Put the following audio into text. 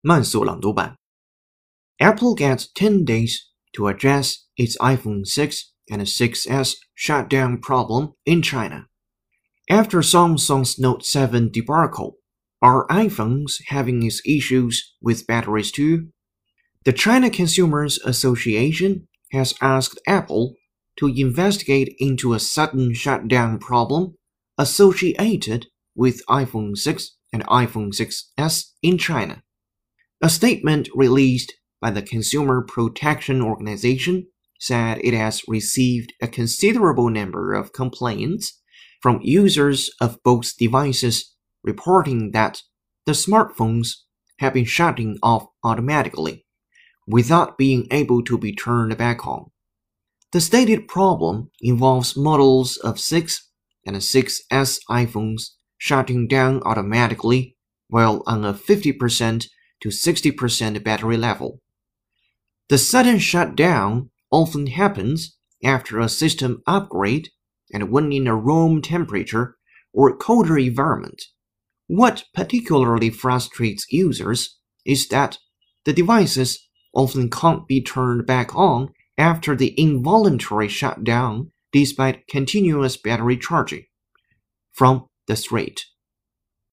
慢速朗读版。Apple gets 10 days to address its iPhone 6 and 6s shutdown problem in China. After Samsung's Note 7 debacle, are iPhones having its issues with batteries too? The China Consumers Association has asked Apple to investigate into a sudden shutdown problem associated with iPhone 6 and iPhone 6s in China. A statement released by the Consumer Protection Organization said it has received a considerable number of complaints from users of both devices reporting that the smartphones have been shutting off automatically without being able to be turned back on. The stated problem involves models of 6 and 6S iPhones shutting down automatically while on a 50% to 60% battery level. The sudden shutdown often happens after a system upgrade and when in a room temperature or colder environment. What particularly frustrates users is that the devices often can't be turned back on after the involuntary shutdown despite continuous battery charging. From the threat.